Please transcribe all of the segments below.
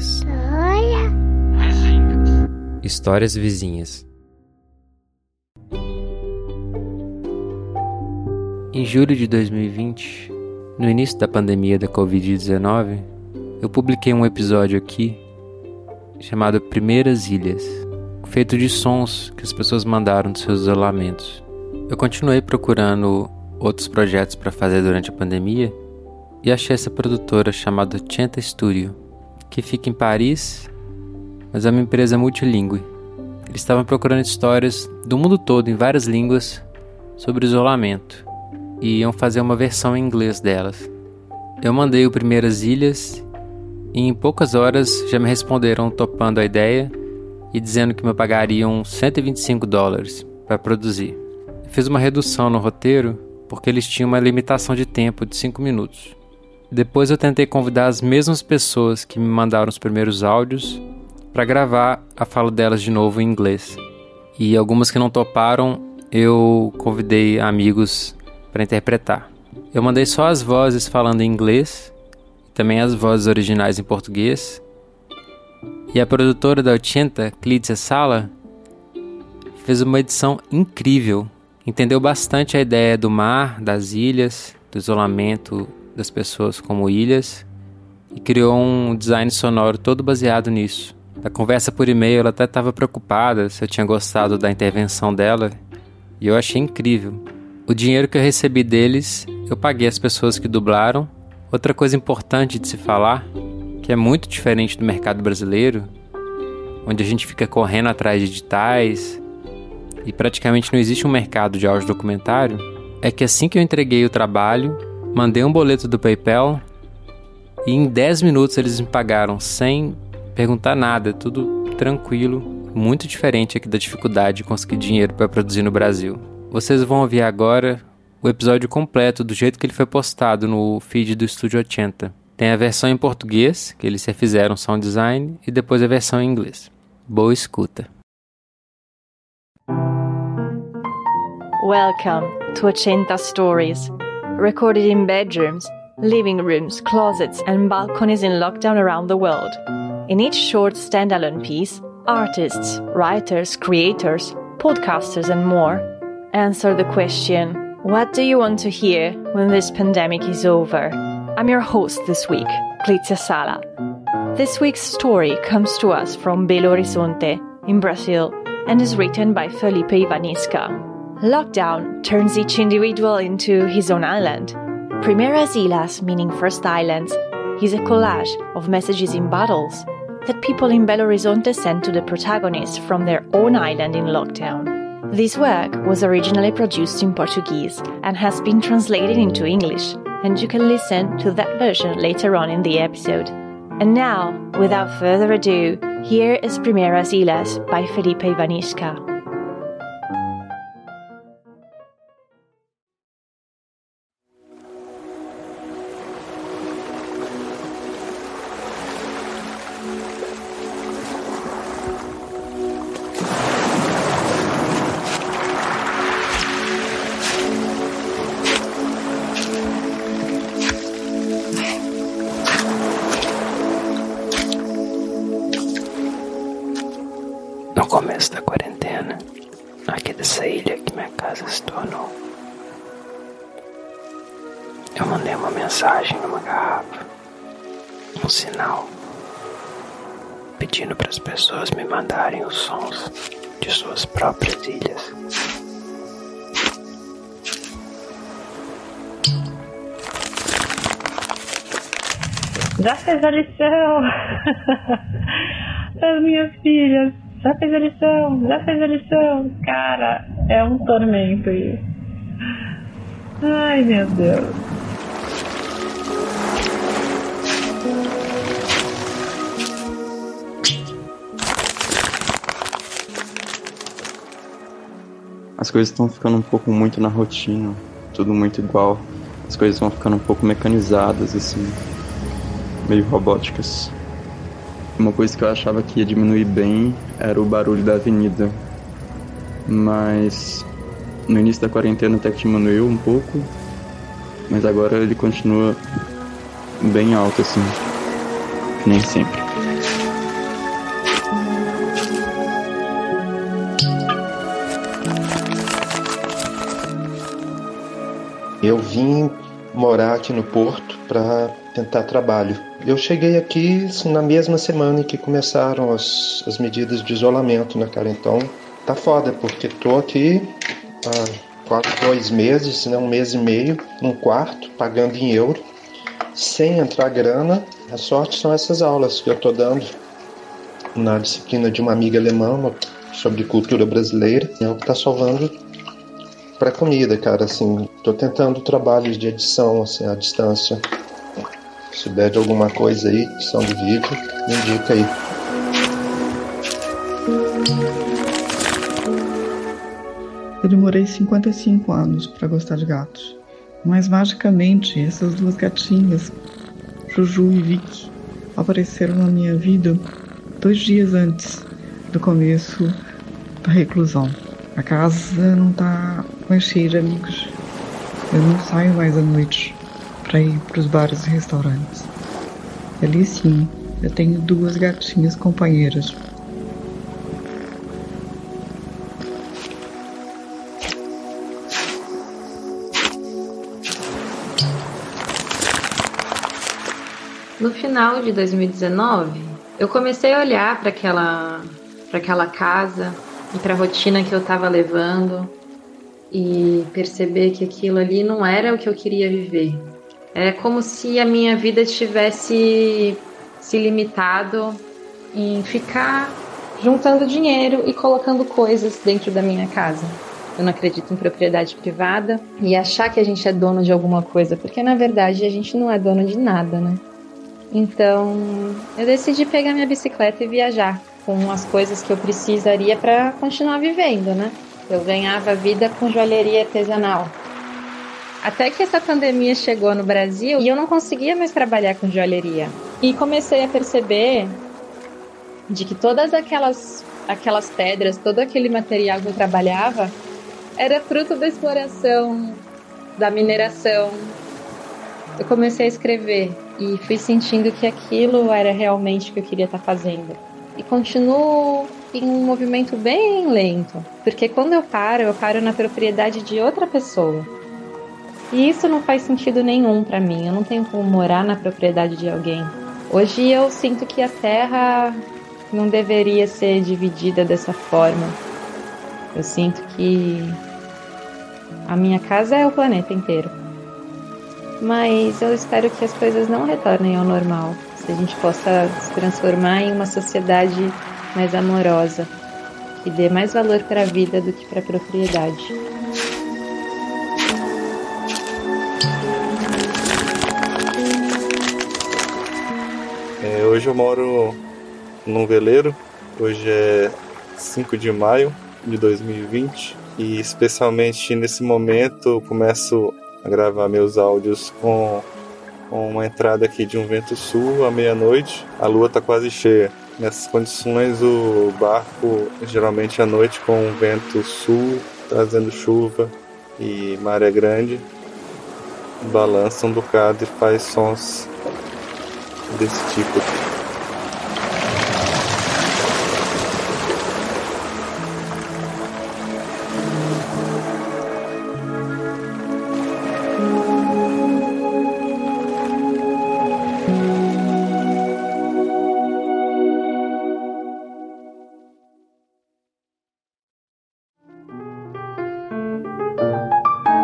Vizinhas. Vizinhas. Histórias vizinhas. Em julho de 2020, no início da pandemia da Covid-19, eu publiquei um episódio aqui chamado Primeiras Ilhas, feito de sons que as pessoas mandaram dos seus isolamentos. Eu continuei procurando outros projetos para fazer durante a pandemia e achei essa produtora chamada Chenta Studio, que fica em Paris, mas é uma empresa multilingüe. Eles estavam procurando histórias do mundo todo em várias línguas sobre isolamento e iam fazer uma versão em inglês delas. Eu mandei o Primeiras Ilhas e em poucas horas já me responderam topando a ideia e dizendo que me pagariam 125 dólares para produzir. Eu fiz uma redução no roteiro porque eles tinham uma limitação de tempo de 5 minutos. Depois eu tentei convidar as mesmas pessoas que me mandaram os primeiros áudios para gravar a fala delas de novo em inglês. E algumas que não toparam, eu convidei amigos para interpretar. Eu mandei só as vozes falando em inglês, também as vozes originais em português. E a produtora da 80, Clícia Sala, fez uma edição incrível. Entendeu bastante a ideia do mar, das ilhas, do isolamento das pessoas como ilhas e criou um design sonoro todo baseado nisso. Na conversa por e-mail, ela até estava preocupada se eu tinha gostado da intervenção dela e eu achei incrível. O dinheiro que eu recebi deles, eu paguei as pessoas que dublaram. Outra coisa importante de se falar, que é muito diferente do mercado brasileiro, onde a gente fica correndo atrás de editais e praticamente não existe um mercado de áudio documentário, é que assim que eu entreguei o trabalho, mandei um boleto do PayPal e em 10 minutos eles me pagaram sem perguntar nada, tudo tranquilo, muito diferente aqui da dificuldade de conseguir dinheiro para produzir no Brasil. Vocês vão ouvir agora o episódio completo do jeito que ele foi postado no feed do Estúdio 80. Tem a versão em português, que eles refizeram sound design, e depois a versão em inglês. Boa escuta. Welcome to 80 Stories, recorded in bedrooms, living rooms, closets, and balconies in lockdown around the world. In each short standalone piece, artists, writers, creators, podcasters, and more answer the question What do you want to hear when this pandemic is over? I'm your host this week, Clizia Sala. This week's story comes to us from Belo Horizonte, in Brazil, and is written by Felipe Ivanisca. Lockdown turns each individual into his own island. Primeiras Ilhas, meaning first islands, is a collage of messages in bottles that people in Belo Horizonte sent to the protagonists from their own island in lockdown. This work was originally produced in Portuguese and has been translated into English, and you can listen to that version later on in the episode. And now, without further ado, here is Primeras Ilhas by Felipe Ivanishka. Eu mandei uma mensagem numa garrafa, um sinal, pedindo para as pessoas me mandarem os sons de suas próprias ilhas. Já fez a lição das minhas filhas já fez a lição, já fez a lição. Cara, é um tormento isso. Ai, meu Deus. As coisas estão ficando um pouco muito na rotina, tudo muito igual. As coisas vão ficando um pouco mecanizadas, assim, meio robóticas. Uma coisa que eu achava que ia diminuir bem era o barulho da avenida. Mas no início da quarentena até que diminuiu um pouco, mas agora ele continua bem alto assim, nem sempre. Eu vim morar aqui no Porto para tentar trabalho. Eu cheguei aqui assim, na mesma semana em que começaram as, as medidas de isolamento, né, cara? Então tá foda, porque tô aqui há quase dois meses, né, um mês e meio, num quarto, pagando em euro, sem entrar grana. A sorte são essas aulas que eu tô dando na disciplina de uma amiga alemã sobre cultura brasileira. É o que tá salvando para comida, cara. Assim, tô tentando trabalhos de edição assim à distância. Se souber de alguma coisa aí, edição de vídeo, me indica aí. Eu demorei 55 anos para gostar de gatos. Mas magicamente, essas duas gatinhas, Juju e Vicky, apareceram na minha vida dois dias antes do começo da reclusão. A casa não tá mais cheia de amigos. Eu não saio mais à noite para ir para os bares e restaurantes. Ali sim, eu tenho duas gatinhas companheiras. No final de 2019, eu comecei a olhar para aquela, para aquela casa e para a rotina que eu estava levando e perceber que aquilo ali não era o que eu queria viver. É como se a minha vida tivesse se limitado em ficar juntando dinheiro e colocando coisas dentro da minha casa. Eu não acredito em propriedade privada e achar que a gente é dono de alguma coisa, porque na verdade a gente não é dono de nada, né? Então, eu decidi pegar minha bicicleta e viajar com as coisas que eu precisaria para continuar vivendo, né? Eu ganhava vida com joalheria artesanal. Até que essa pandemia chegou no Brasil e eu não conseguia mais trabalhar com joalheria. E comecei a perceber de que todas aquelas aquelas pedras, todo aquele material que eu trabalhava era fruto da exploração, da mineração. Eu comecei a escrever e fui sentindo que aquilo era realmente o que eu queria estar fazendo. E continuo em um movimento bem lento, porque quando eu paro, eu paro na propriedade de outra pessoa. E isso não faz sentido nenhum para mim. Eu não tenho como morar na propriedade de alguém. Hoje eu sinto que a terra não deveria ser dividida dessa forma. Eu sinto que a minha casa é o planeta inteiro. Mas eu espero que as coisas não retornem ao normal. Se a gente possa se transformar em uma sociedade mais amorosa, que dê mais valor para a vida do que para a propriedade. É, hoje eu moro num veleiro, hoje é 5 de maio de 2020 e especialmente nesse momento eu começo a gravar meus áudios com uma entrada aqui de um vento sul à meia-noite. A lua está quase cheia. Nessas condições, o barco, geralmente à noite, com um vento sul, trazendo chuva e maré grande, balança um bocado e faz sons desse tipo.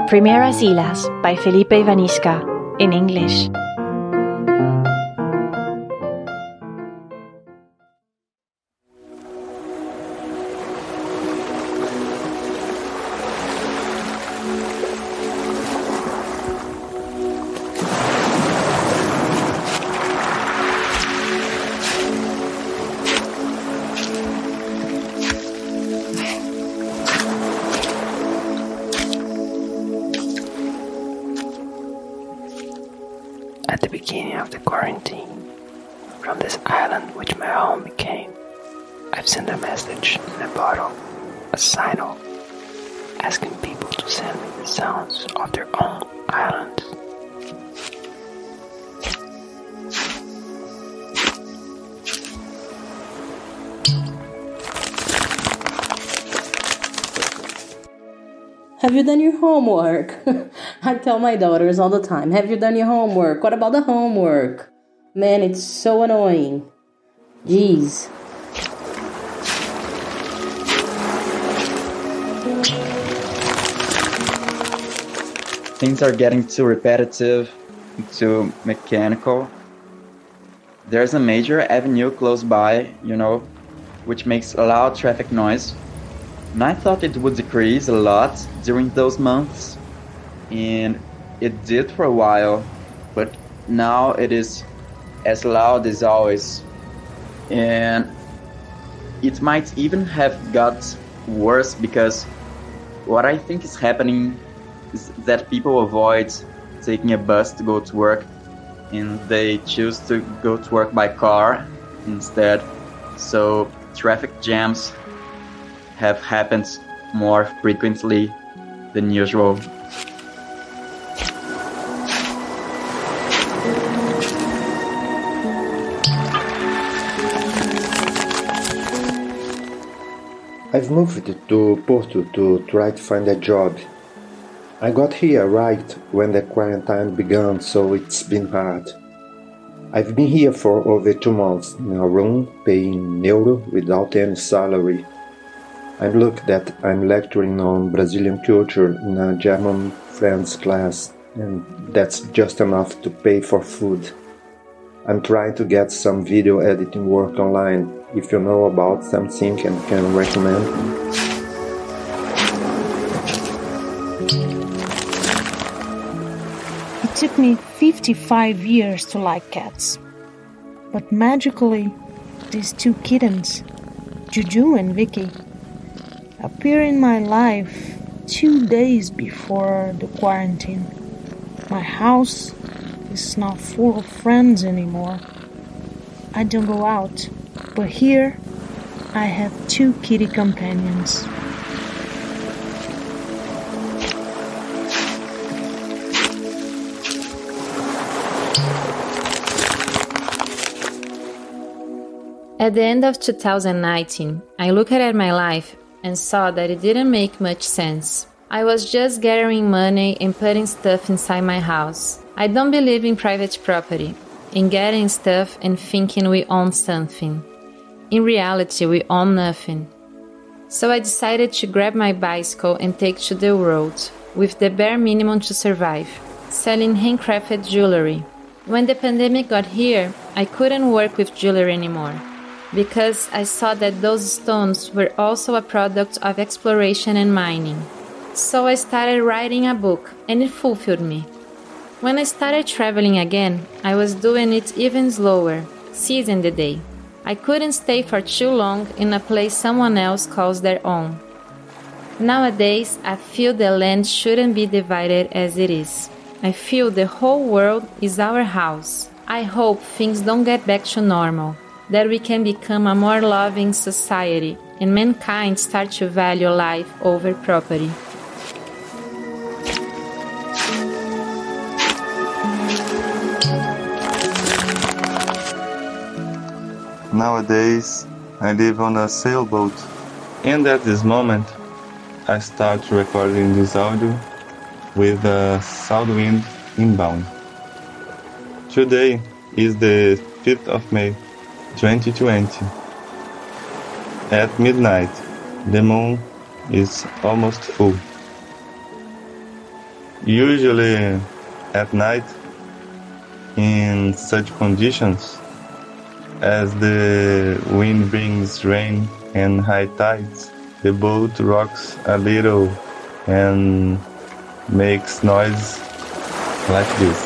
Primeras Islas by Felipe Ivanisca in English. Bottle, a signal, asking people to send me the sounds of their own islands. Have you done your homework? I tell my daughters all the time, Have you done your homework? What about the homework? Man, it's so annoying. Jeez. Things are getting too repetitive, too mechanical. There's a major avenue close by, you know, which makes a loud traffic noise. And I thought it would decrease a lot during those months, and it did for a while, but now it is as loud as always. And it might even have got worse because what I think is happening is that people avoid taking a bus to go to work and they choose to go to work by car instead. So traffic jams have happened more frequently than usual. I've moved to Porto to try to find a job. I got here right when the quarantine began, so it's been hard. I've been here for over two months in a room paying euro without any salary. I'm lucky that I'm lecturing on Brazilian culture in a German French class, and that's just enough to pay for food. I'm trying to get some video editing work online. If you know about something and can recommend, took me 55 years to like cats. But magically, these two kittens, Juju and Vicky, appear in my life two days before the quarantine. My house is not full of friends anymore. I don't go out, but here I have two kitty companions. At the end of 2019, I looked at my life and saw that it didn't make much sense. I was just gathering money and putting stuff inside my house. I don't believe in private property, in getting stuff and thinking we own something. In reality, we own nothing. So I decided to grab my bicycle and take to the road, with the bare minimum to survive, selling handcrafted jewelry. When the pandemic got here, I couldn't work with jewelry anymore because I saw that those stones were also a product of exploration and mining. So I started writing a book, and it fulfilled me. When I started traveling again, I was doing it even slower, seizing the day. I couldn't stay for too long in a place someone else calls their own. Nowadays, I feel the land shouldn't be divided as it is. I feel the whole world is our house. I hope things don't get back to normal that we can become a more loving society and mankind start to value life over property. Nowadays, I live on a sailboat, and at this moment, I start recording this audio with a south wind inbound. Today is the 5th of May 2020. At midnight, the moon is almost full. Usually, at night, in such conditions, as the wind brings rain and high tides, the boat rocks a little and makes noise like this.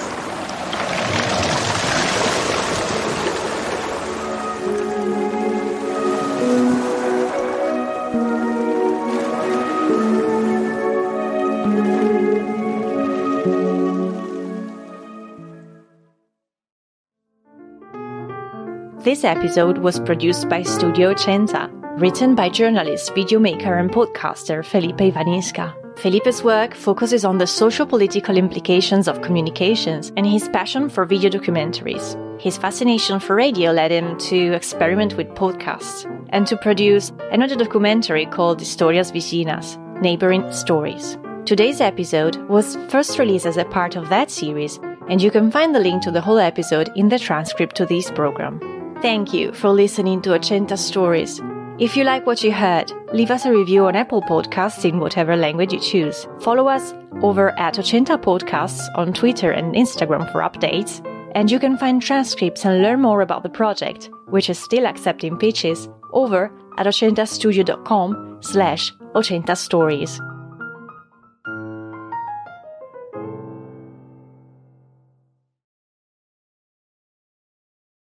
This episode was produced by Studio Cenza, written by journalist, videomaker, and podcaster Felipe Ivanisca. Felipe's work focuses on the social political implications of communications and his passion for video documentaries. His fascination for radio led him to experiment with podcasts and to produce another documentary called Historias Vecinas, Neighboring Stories. Today's episode was first released as a part of that series, and you can find the link to the whole episode in the transcript to this program. Thank you for listening to Ochenta Stories. If you like what you heard, leave us a review on Apple Podcasts in whatever language you choose. Follow us over at Ochenta Podcasts on Twitter and Instagram for updates, and you can find transcripts and learn more about the project, which is still accepting pitches, over at ochentastudio.com slash ochentastories.